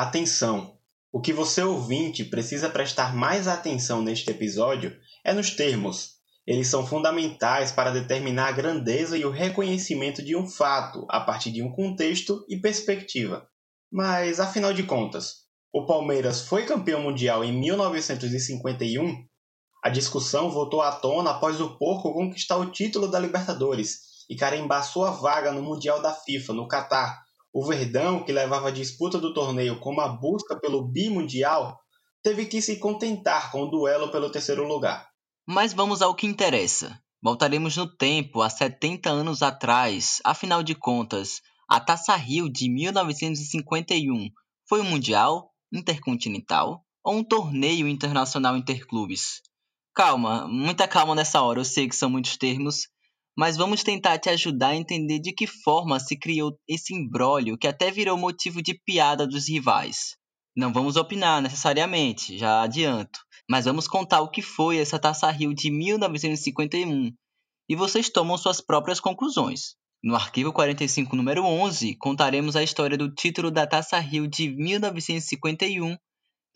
Atenção! O que você ouvinte precisa prestar mais atenção neste episódio é nos termos. Eles são fundamentais para determinar a grandeza e o reconhecimento de um fato a partir de um contexto e perspectiva. Mas, afinal de contas, o Palmeiras foi campeão mundial em 1951? A discussão voltou à tona após o Porco conquistar o título da Libertadores e carimbar sua vaga no Mundial da FIFA no Catar o Verdão, que levava a disputa do torneio como a busca pelo bimundial, teve que se contentar com o duelo pelo terceiro lugar. Mas vamos ao que interessa. Voltaremos no tempo, há 70 anos atrás. Afinal de contas, a Taça Rio de 1951 foi um mundial, intercontinental ou um torneio internacional interclubes? Calma, muita calma nessa hora, eu sei que são muitos termos, mas vamos tentar te ajudar a entender de que forma se criou esse imbróglio que até virou motivo de piada dos rivais. Não vamos opinar necessariamente, já adianto, mas vamos contar o que foi essa Taça Rio de 1951 e vocês tomam suas próprias conclusões. No arquivo 45, número 11, contaremos a história do título da Taça Rio de 1951,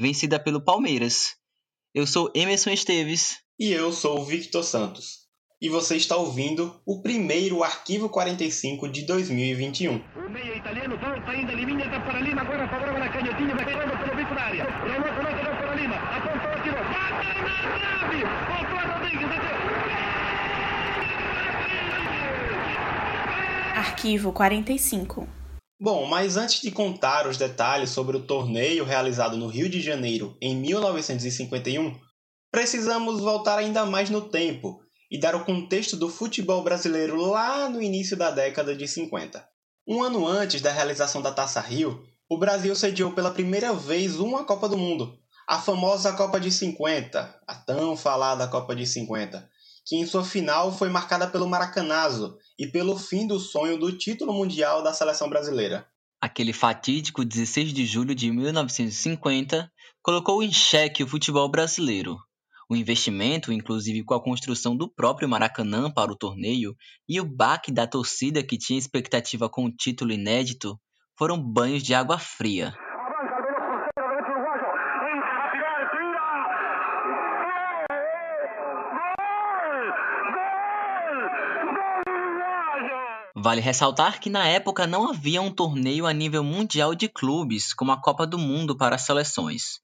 vencida pelo Palmeiras. Eu sou Emerson Esteves. E eu sou Victor Santos e você está ouvindo o primeiro Arquivo 45 de 2021. O meia italiano volta ainda Liminha da para Lima, agora favorável na canhotinha, vai pegando pelo bico da área. Renan coloca da para Lima, apontou, atirou, bate na trave, voltou a Rodrigues, Arquivo 45 Bom, mas antes de contar os detalhes sobre o torneio realizado no Rio de Janeiro em 1951, precisamos voltar ainda mais no tempo e dar o contexto do futebol brasileiro lá no início da década de 50. Um ano antes da realização da Taça Rio, o Brasil sediou pela primeira vez uma Copa do Mundo, a famosa Copa de 50, a tão falada Copa de 50, que em sua final foi marcada pelo Maracanazo e pelo fim do sonho do título mundial da seleção brasileira. Aquele fatídico 16 de julho de 1950 colocou em xeque o futebol brasileiro, o investimento, inclusive com a construção do próprio Maracanã para o torneio, e o baque da torcida que tinha expectativa com o título inédito, foram banhos de água fria. Vale ressaltar que na época não havia um torneio a nível mundial de clubes como a Copa do Mundo para as seleções.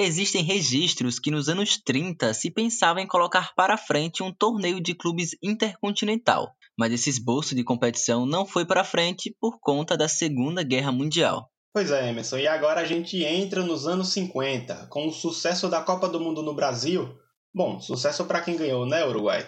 Existem registros que nos anos 30 se pensava em colocar para frente um torneio de clubes intercontinental, mas esse esboço de competição não foi para frente por conta da Segunda Guerra Mundial. Pois é, Emerson, e agora a gente entra nos anos 50, com o sucesso da Copa do Mundo no Brasil. Bom, sucesso para quem ganhou, né, Uruguai?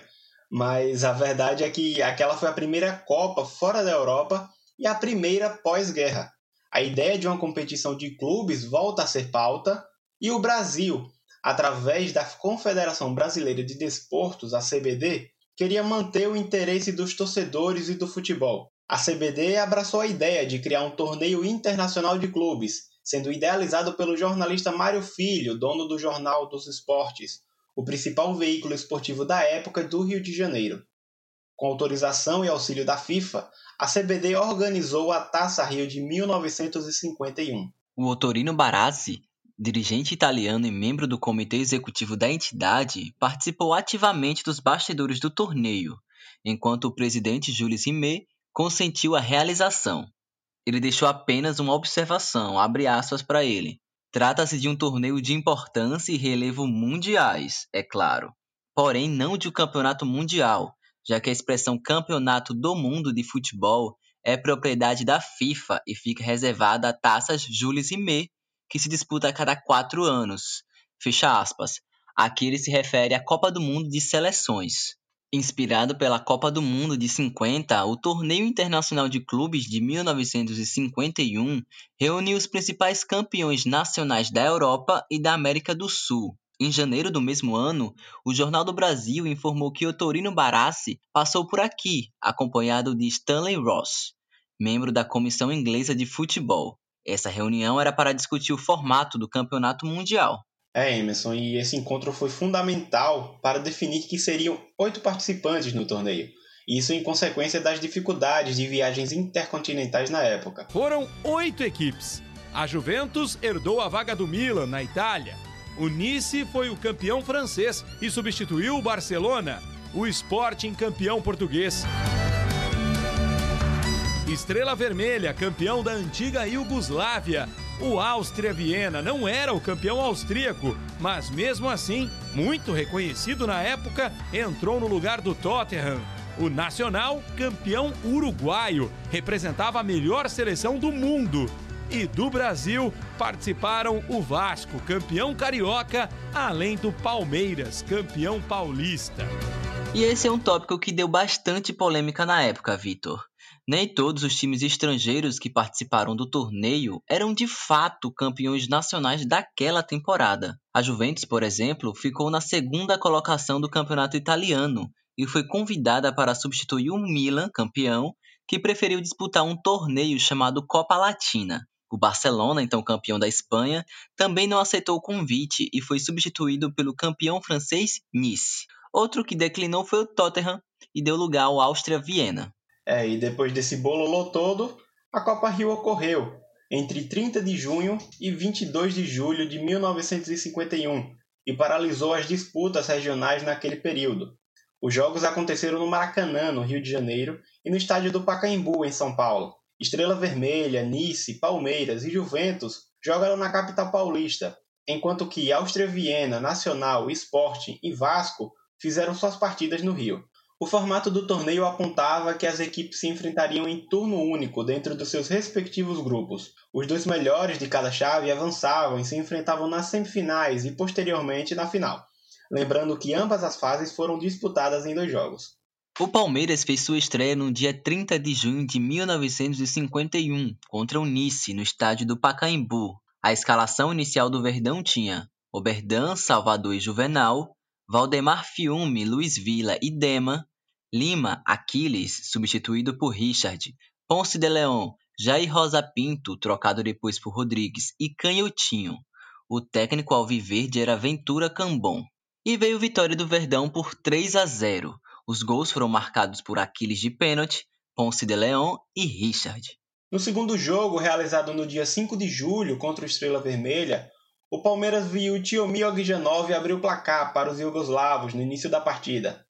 Mas a verdade é que aquela foi a primeira Copa fora da Europa e a primeira pós-guerra. A ideia de uma competição de clubes volta a ser pauta e o Brasil, através da Confederação Brasileira de Desportos, a CBD, queria manter o interesse dos torcedores e do futebol. A CBD abraçou a ideia de criar um torneio internacional de clubes, sendo idealizado pelo jornalista Mário Filho, dono do Jornal dos Esportes, o principal veículo esportivo da época do Rio de Janeiro. Com autorização e auxílio da FIFA, a CBD organizou a Taça Rio de 1951. O Otorino Barazzi dirigente italiano e membro do comitê executivo da entidade, participou ativamente dos bastidores do torneio, enquanto o presidente Jules Rimet consentiu a realização. Ele deixou apenas uma observação, abre aspas para ele. Trata-se de um torneio de importância e relevo mundiais, é claro, porém não de um campeonato mundial, já que a expressão Campeonato do Mundo de Futebol é propriedade da FIFA e fica reservada a taças Jules Rimet, que se disputa a cada quatro anos. Fecha aspas. Aqui ele se refere à Copa do Mundo de Seleções. Inspirado pela Copa do Mundo de 50, o Torneio Internacional de Clubes de 1951 reuniu os principais campeões nacionais da Europa e da América do Sul. Em janeiro do mesmo ano, o Jornal do Brasil informou que o Torino Barassi passou por aqui, acompanhado de Stanley Ross, membro da Comissão Inglesa de Futebol. Essa reunião era para discutir o formato do campeonato mundial. É, Emerson, e esse encontro foi fundamental para definir que seriam oito participantes no torneio. Isso em consequência das dificuldades de viagens intercontinentais na época. Foram oito equipes. A Juventus herdou a vaga do Milan na Itália. O Nice foi o campeão francês e substituiu o Barcelona, o Sporting campeão português. Estrela Vermelha, campeão da antiga Iugoslávia. O Áustria Viena não era o campeão austríaco, mas mesmo assim, muito reconhecido na época, entrou no lugar do Tottenham. O Nacional, campeão uruguaio, representava a melhor seleção do mundo. E do Brasil participaram o Vasco, campeão carioca, além do Palmeiras, campeão paulista. E esse é um tópico que deu bastante polêmica na época, Vitor. Nem todos os times estrangeiros que participaram do torneio eram de fato campeões nacionais daquela temporada. A Juventus, por exemplo, ficou na segunda colocação do campeonato italiano e foi convidada para substituir o Milan, campeão, que preferiu disputar um torneio chamado Copa Latina. O Barcelona, então campeão da Espanha, também não aceitou o convite e foi substituído pelo campeão francês Nice. Outro que declinou foi o Tottenham e deu lugar ao Áustria Viena. É, e depois desse bololô todo, a Copa Rio ocorreu entre 30 de junho e 22 de julho de 1951 e paralisou as disputas regionais naquele período. Os jogos aconteceram no Maracanã, no Rio de Janeiro, e no estádio do Pacaembu, em São Paulo. Estrela Vermelha, Nice, Palmeiras e Juventus jogaram na capital paulista, enquanto que Áustria Viena, Nacional, Sporting e Vasco fizeram suas partidas no Rio. O formato do torneio apontava que as equipes se enfrentariam em turno único dentro dos seus respectivos grupos. Os dois melhores de cada chave avançavam e se enfrentavam nas semifinais e posteriormente na final. Lembrando que ambas as fases foram disputadas em dois jogos. O Palmeiras fez sua estreia no dia 30 de junho de 1951 contra o Nice no estádio do Pacaembu. A escalação inicial do Verdão tinha Oberdan, Salvador e Juvenal, Valdemar Fiume, Luiz Vila e Dema, Lima, Aquiles, substituído por Richard, Ponce de Leão, Jair Rosa Pinto, trocado depois por Rodrigues, e Canhotinho. O técnico alviverde era Ventura Cambon. E veio vitória do Verdão por 3 a 0. Os gols foram marcados por Aquiles de pênalti, Ponce de Leão e Richard. No segundo jogo, realizado no dia 5 de julho contra o Estrela Vermelha, o Palmeiras viu Tiomi Ogjanov abrir o placar para os iugoslavos no início da partida.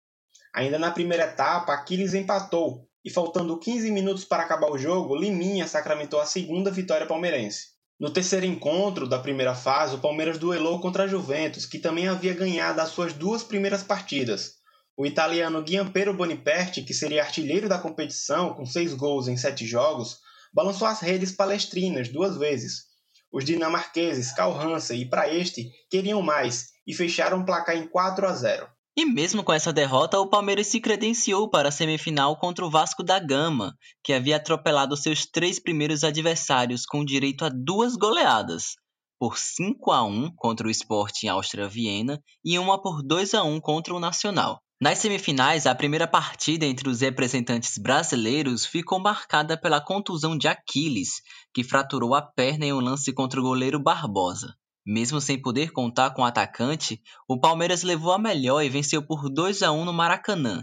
Ainda na primeira etapa, Aquiles empatou e, faltando 15 minutos para acabar o jogo, Liminha sacramentou a segunda vitória palmeirense. No terceiro encontro da primeira fase, o Palmeiras duelou contra a Juventus, que também havia ganhado as suas duas primeiras partidas. O italiano Gianpero Boniperti, que seria artilheiro da competição com seis gols em sete jogos, balançou as redes palestrinas duas vezes. Os dinamarqueses Karl Hansen e Praeste queriam mais e fecharam o placar em 4 a 0. E mesmo com essa derrota, o Palmeiras se credenciou para a semifinal contra o Vasco da Gama, que havia atropelado seus três primeiros adversários com direito a duas goleadas, por 5 a 1 contra o Sporting Áustria Viena e uma por 2 a 1 contra o Nacional. Nas semifinais, a primeira partida entre os representantes brasileiros ficou marcada pela contusão de Aquiles, que fraturou a perna em um lance contra o goleiro Barbosa. Mesmo sem poder contar com o atacante, o Palmeiras levou a melhor e venceu por 2 a 1 no Maracanã.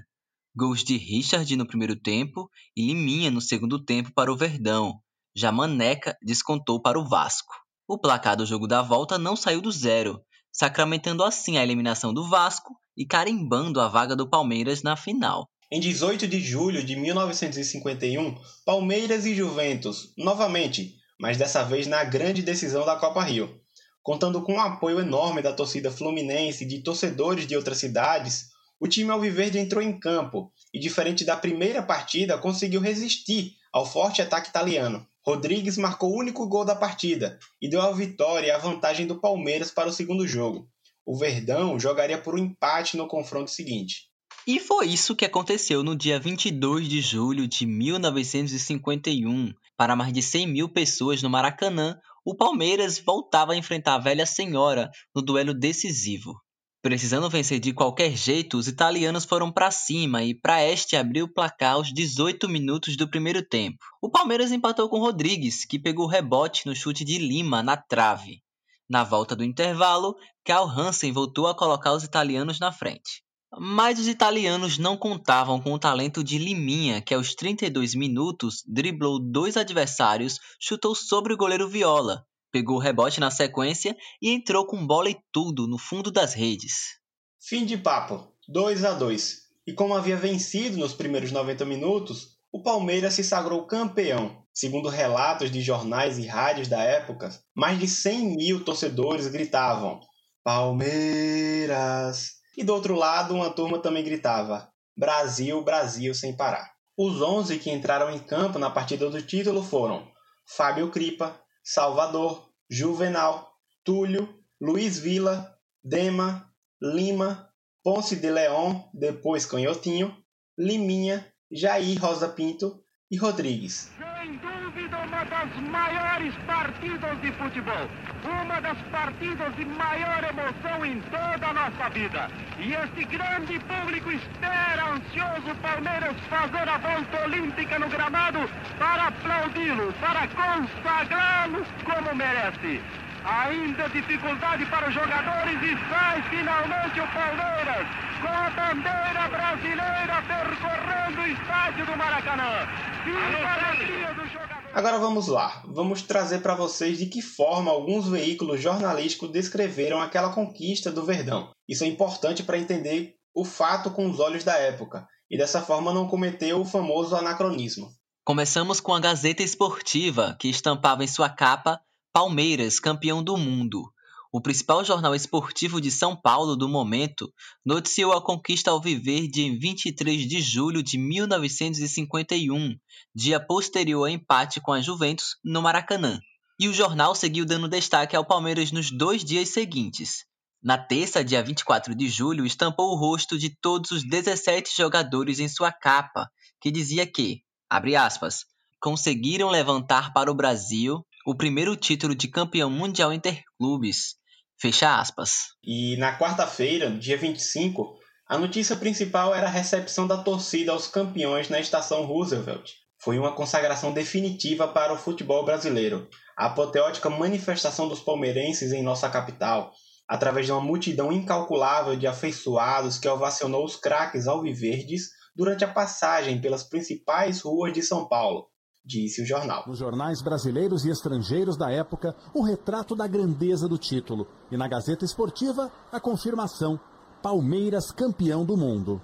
Gols de Richard no primeiro tempo e Liminha no segundo tempo para o Verdão. Já Maneca descontou para o Vasco. O placar do jogo da volta não saiu do zero, sacramentando assim a eliminação do Vasco e carimbando a vaga do Palmeiras na final. Em 18 de julho de 1951, Palmeiras e Juventus, novamente, mas dessa vez na grande decisão da Copa Rio. Contando com o apoio enorme da torcida fluminense e de torcedores de outras cidades, o time alviverde entrou em campo e, diferente da primeira partida, conseguiu resistir ao forte ataque italiano. Rodrigues marcou o único gol da partida e deu a vitória e a vantagem do Palmeiras para o segundo jogo. O Verdão jogaria por um empate no confronto seguinte. E foi isso que aconteceu no dia 22 de julho de 1951. Para mais de 100 mil pessoas no Maracanã, o Palmeiras voltava a enfrentar a velha senhora no duelo decisivo. Precisando vencer de qualquer jeito, os italianos foram para cima e Praeste abriu o placar aos 18 minutos do primeiro tempo. O Palmeiras empatou com Rodrigues, que pegou rebote no chute de Lima na trave. Na volta do intervalo, Karl Hansen voltou a colocar os italianos na frente. Mas os italianos não contavam com o talento de Liminha, que aos 32 minutos driblou dois adversários, chutou sobre o goleiro Viola pegou o rebote na sequência e entrou com bola e tudo no fundo das redes. Fim de papo, 2 a 2. E como havia vencido nos primeiros 90 minutos, o Palmeiras se sagrou campeão. Segundo relatos de jornais e rádios da época, mais de 100 mil torcedores gritavam Palmeiras! E do outro lado, uma turma também gritava Brasil, Brasil sem parar. Os 11 que entraram em campo na partida do título foram Fábio Cripa, Salvador, Juvenal, Túlio, Luiz Vila, Dema, Lima, Ponce de Leão, depois Canhotinho, Liminha, Jair Rosa Pinto e Rodrigues. Sem dúvida, uma das maiores partidas de futebol. Uma das partidas de maior emoção em toda a nossa vida. E este grande público espera ansioso Palmeiras fazer a volta olímpica no gramado para aplaudi-lo, para consagrá-lo como merece. Ainda dificuldade para os jogadores e sai finalmente o Palmeiras com a bandeira brasileira percorrendo o estádio do Maracanã. Agora vamos lá, vamos trazer para vocês de que forma alguns veículos jornalísticos descreveram aquela conquista do Verdão. Isso é importante para entender o fato com os olhos da época e dessa forma não cometer o famoso anacronismo. Começamos com a Gazeta Esportiva, que estampava em sua capa Palmeiras, campeão do mundo. O principal jornal esportivo de São Paulo do momento noticiou a conquista ao de em 23 de julho de 1951, dia posterior ao empate com a Juventus no Maracanã. E o jornal seguiu dando destaque ao Palmeiras nos dois dias seguintes. Na terça, dia 24 de julho, estampou o rosto de todos os 17 jogadores em sua capa, que dizia que, abre aspas, conseguiram levantar para o Brasil o primeiro título de campeão mundial interclubes. Fecha aspas. E na quarta-feira, dia 25, a notícia principal era a recepção da torcida aos campeões na estação Roosevelt. Foi uma consagração definitiva para o futebol brasileiro. A apoteótica manifestação dos palmeirenses em nossa capital, através de uma multidão incalculável de afeiçoados que ovacionou os craques alviverdes durante a passagem pelas principais ruas de São Paulo, disse o jornal. Nos jornais brasileiros e estrangeiros da época, o retrato da grandeza do título. E na Gazeta Esportiva, a confirmação: Palmeiras campeão do mundo.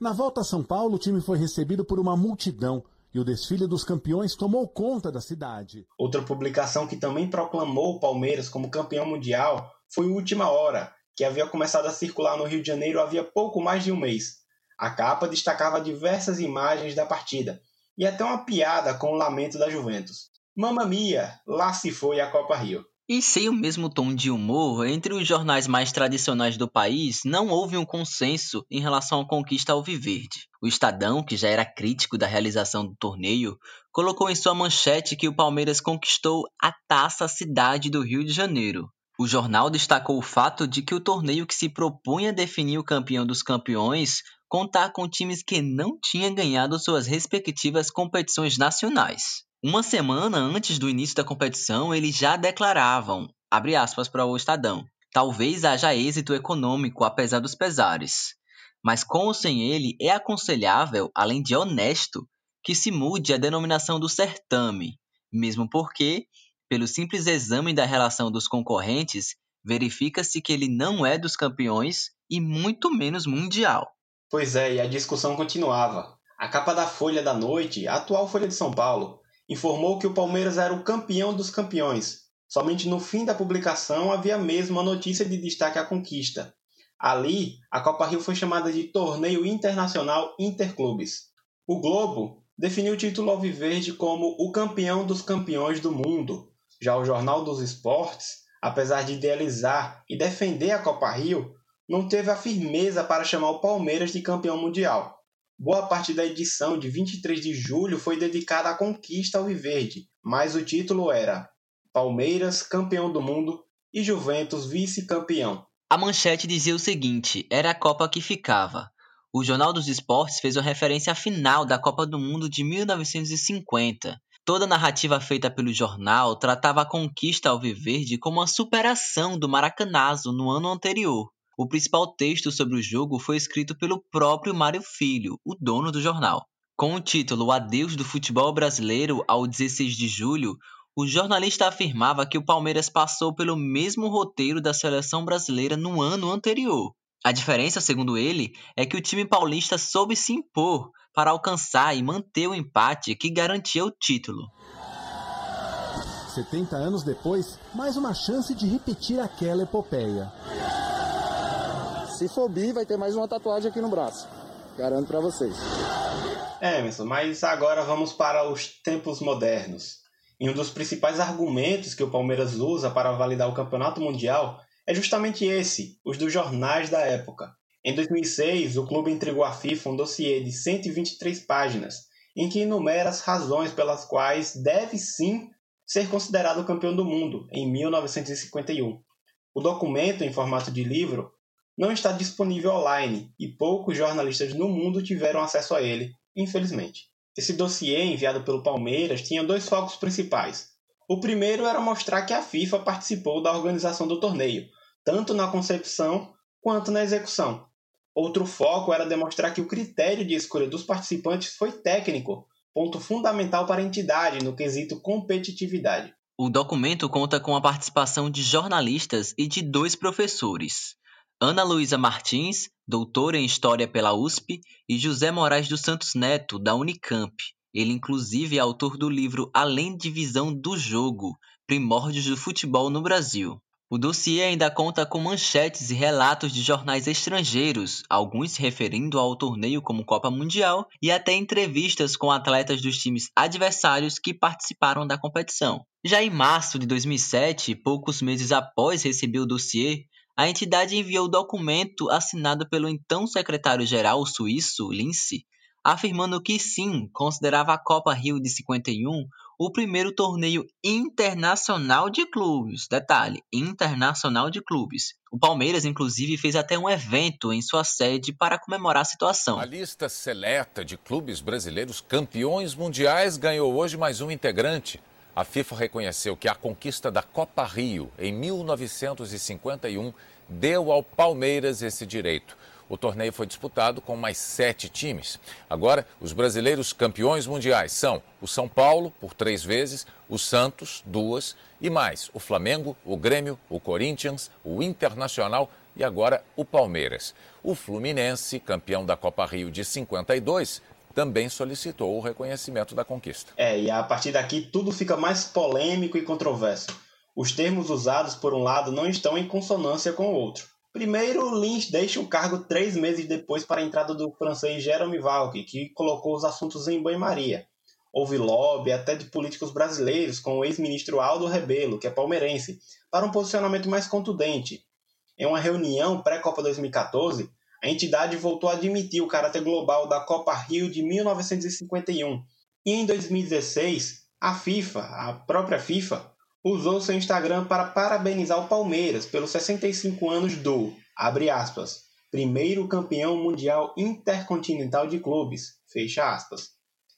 Na volta a São Paulo, o time foi recebido por uma multidão e o desfile dos campeões tomou conta da cidade. Outra publicação que também proclamou o Palmeiras como campeão mundial foi o Última Hora, que havia começado a circular no Rio de Janeiro havia pouco mais de um mês. A capa destacava diversas imagens da partida, e até uma piada com o lamento da Juventus. Mamma mia, lá se foi a Copa Rio. E sem o mesmo tom de humor, entre os jornais mais tradicionais do país, não houve um consenso em relação à conquista alviverde. O Estadão, que já era crítico da realização do torneio, colocou em sua manchete que o Palmeiras conquistou a taça cidade do Rio de Janeiro. O jornal destacou o fato de que o torneio que se propunha definir o campeão dos campeões contar com times que não tinham ganhado suas respectivas competições nacionais. Uma semana antes do início da competição, eles já declaravam, abre aspas para o Estadão, talvez haja êxito econômico apesar dos pesares, mas com ou sem ele é aconselhável, além de honesto, que se mude a denominação do certame, mesmo porque, pelo simples exame da relação dos concorrentes, verifica-se que ele não é dos campeões e muito menos mundial. Pois é, e a discussão continuava. A capa da Folha da Noite, a atual Folha de São Paulo, informou que o Palmeiras era o campeão dos campeões. Somente no fim da publicação havia mesmo a notícia de destaque à conquista. Ali, a Copa Rio foi chamada de Torneio Internacional Interclubes. O Globo definiu o título alviverde como o campeão dos campeões do mundo. Já o Jornal dos Esportes, apesar de idealizar e defender a Copa Rio, não teve a firmeza para chamar o Palmeiras de campeão mundial. Boa parte da edição de 23 de julho foi dedicada à conquista alviverde, mas o título era Palmeiras campeão do mundo e Juventus vice-campeão. A manchete dizia o seguinte: era a Copa que ficava. O Jornal dos Esportes fez uma referência à final da Copa do Mundo de 1950. Toda a narrativa feita pelo jornal tratava a conquista alviverde como uma superação do Maracanazo no ano anterior. O principal texto sobre o jogo foi escrito pelo próprio Mário Filho, o dono do jornal. Com o título Adeus do Futebol Brasileiro ao 16 de julho, o jornalista afirmava que o Palmeiras passou pelo mesmo roteiro da seleção brasileira no ano anterior. A diferença, segundo ele, é que o time paulista soube se impor para alcançar e manter o empate que garantia o título. 70 anos depois, mais uma chance de repetir aquela epopeia. Se for bi, vai ter mais uma tatuagem aqui no braço. Garanto para vocês. É, Emerson, mas agora vamos para os tempos modernos. E um dos principais argumentos que o Palmeiras usa para validar o campeonato mundial é justamente esse, os dos jornais da época. Em 2006, o clube entregou à FIFA um dossiê de 123 páginas, em que enumera as razões pelas quais deve sim ser considerado campeão do mundo em 1951. O documento, em formato de livro, não está disponível online e poucos jornalistas no mundo tiveram acesso a ele, infelizmente. Esse dossiê enviado pelo Palmeiras tinha dois focos principais. O primeiro era mostrar que a FIFA participou da organização do torneio, tanto na concepção quanto na execução. Outro foco era demonstrar que o critério de escolha dos participantes foi técnico, ponto fundamental para a entidade no quesito competitividade. O documento conta com a participação de jornalistas e de dois professores. Ana Luísa Martins, doutora em História pela USP, e José Moraes dos Santos Neto, da Unicamp. Ele, inclusive, é autor do livro Além de Visão do Jogo Primórdios do Futebol no Brasil. O dossiê ainda conta com manchetes e relatos de jornais estrangeiros, alguns se referindo ao torneio como Copa Mundial, e até entrevistas com atletas dos times adversários que participaram da competição. Já em março de 2007, poucos meses após receber o dossiê, a entidade enviou o documento assinado pelo então secretário-geral suíço, Lince, afirmando que sim, considerava a Copa Rio de 51 o primeiro torneio internacional de clubes. Detalhe, internacional de clubes. O Palmeiras, inclusive, fez até um evento em sua sede para comemorar a situação. A lista seleta de clubes brasileiros campeões mundiais ganhou hoje mais um integrante a FIFA reconheceu que a conquista da Copa Rio em 1951 deu ao Palmeiras esse direito. O torneio foi disputado com mais sete times. Agora, os brasileiros campeões mundiais são o São Paulo, por três vezes, o Santos, duas, e mais o Flamengo, o Grêmio, o Corinthians, o Internacional e agora o Palmeiras. O Fluminense, campeão da Copa Rio de 52, também solicitou o reconhecimento da conquista. É, e a partir daqui tudo fica mais polêmico e controverso. Os termos usados por um lado não estão em consonância com o outro. Primeiro, Lynch deixa o cargo três meses depois para a entrada do francês Jerome Valk, que colocou os assuntos em banho-maria. Houve lobby até de políticos brasileiros, com o ex-ministro Aldo Rebelo, que é palmeirense, para um posicionamento mais contundente. Em uma reunião pré-Copa 2014, a entidade voltou a admitir o caráter global da Copa Rio de 1951. E em 2016, a FIFA, a própria FIFA, usou seu Instagram para parabenizar o Palmeiras pelos 65 anos do, abre aspas, primeiro campeão mundial intercontinental de clubes, fecha aspas.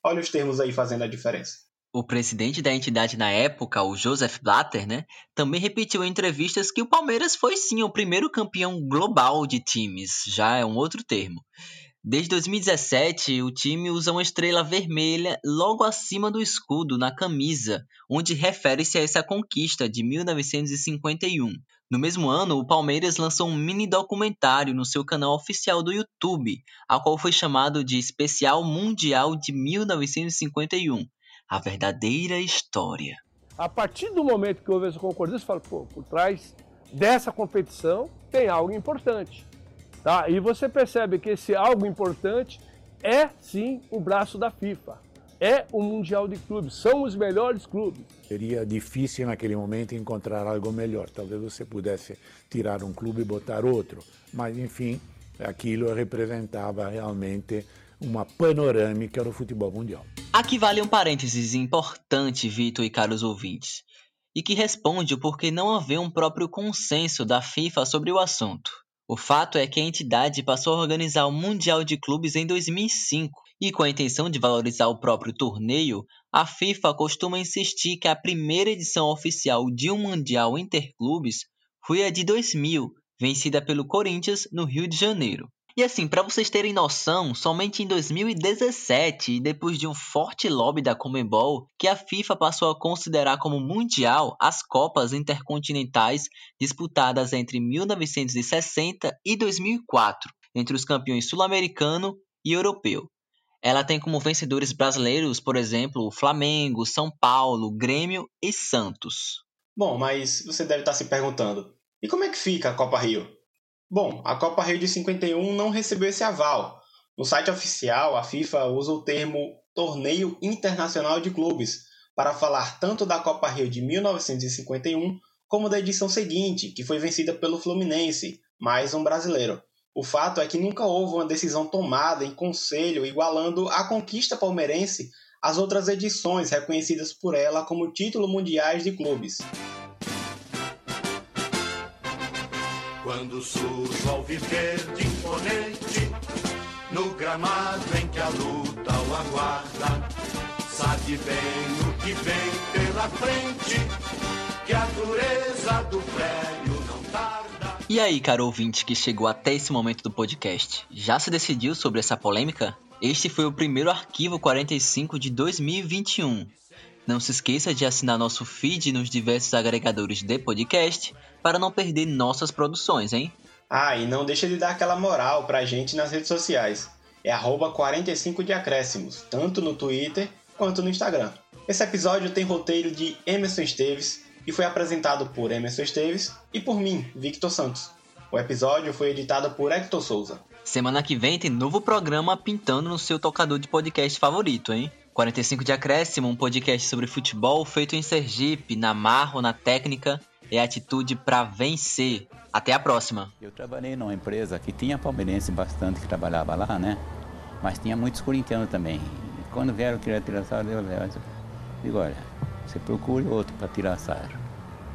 Olha os termos aí fazendo a diferença. O presidente da entidade na época, o Joseph Blatter, né, também repetiu em entrevistas que o Palmeiras foi sim o primeiro campeão global de times, já é um outro termo. Desde 2017, o time usa uma estrela vermelha logo acima do escudo na camisa, onde refere-se a essa conquista de 1951. No mesmo ano, o Palmeiras lançou um mini documentário no seu canal oficial do YouTube, a qual foi chamado de Especial Mundial de 1951 a verdadeira história. A partir do momento que houve essa concordância, fala, pô, por trás dessa competição tem algo importante. Tá? E você percebe que esse algo importante é sim o braço da FIFA. É o Mundial de Clubes, são os melhores clubes. Seria difícil naquele momento encontrar algo melhor. Talvez você pudesse tirar um clube e botar outro. Mas, enfim, aquilo representava realmente uma panorâmica do futebol mundial. Aqui vale um parênteses importante, Vitor e caros ouvintes, e que responde o porquê não haver um próprio consenso da FIFA sobre o assunto. O fato é que a entidade passou a organizar o Mundial de Clubes em 2005 e, com a intenção de valorizar o próprio torneio, a FIFA costuma insistir que a primeira edição oficial de um Mundial Interclubes foi a de 2000, vencida pelo Corinthians no Rio de Janeiro. E assim, para vocês terem noção, somente em 2017, depois de um forte lobby da Comebol, que a FIFA passou a considerar como mundial as Copas Intercontinentais disputadas entre 1960 e 2004, entre os campeões sul-americano e europeu. Ela tem como vencedores brasileiros, por exemplo, o Flamengo, São Paulo, Grêmio e Santos. Bom, mas você deve estar se perguntando: e como é que fica a Copa Rio? Bom, a Copa Rio de 51 não recebeu esse aval. No site oficial, a FIFA usa o termo Torneio Internacional de Clubes para falar tanto da Copa Rio de 1951 como da edição seguinte, que foi vencida pelo Fluminense, mais um brasileiro. O fato é que nunca houve uma decisão tomada em conselho igualando a conquista palmeirense às outras edições reconhecidas por ela como título mundiais de clubes. Quando surge ao viver de imponente, no gramado em que a luta o aguarda, sabe bem o que vem pela frente, que a dureza do prédio não tarda. E aí, caro ouvinte que chegou até esse momento do podcast, já se decidiu sobre essa polêmica? Este foi o primeiro arquivo 45 de 2021. Não se esqueça de assinar nosso feed nos diversos agregadores de podcast para não perder nossas produções, hein? Ah, e não deixa de dar aquela moral pra gente nas redes sociais. É 45 de acréscimos, tanto no Twitter quanto no Instagram. Esse episódio tem roteiro de Emerson Esteves e foi apresentado por Emerson Esteves e por mim, Victor Santos. O episódio foi editado por Hector Souza. Semana que vem tem novo programa pintando no seu tocador de podcast favorito, hein? 45 de Acréscimo, um podcast sobre futebol feito em Sergipe, na marro, na técnica e atitude para vencer. Até a próxima. Eu trabalhei numa empresa que tinha palmeirense bastante que trabalhava lá, né? Mas tinha muitos corintianos também. E quando vieram tirar tirar sarro, eu digo, olha, você procure outro para tirar sarro.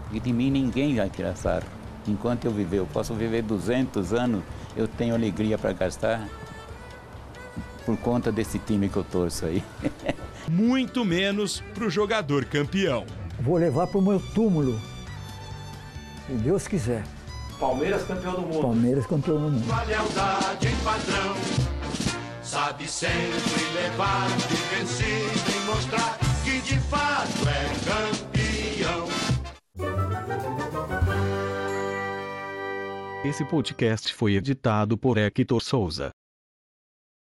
Porque de mim ninguém vai tirar sarro. Enquanto eu viver, eu posso viver 200 anos, eu tenho alegria para gastar por conta desse time que eu torço aí. Muito menos para o jogador campeão. Vou levar para o meu túmulo, se Deus quiser. Palmeiras campeão do mundo. Palmeiras campeão do mundo. Lealdade em padrão, sabe sempre levar de vencido e mostrar que de fato é campeão. Esse podcast foi editado por Hector Souza.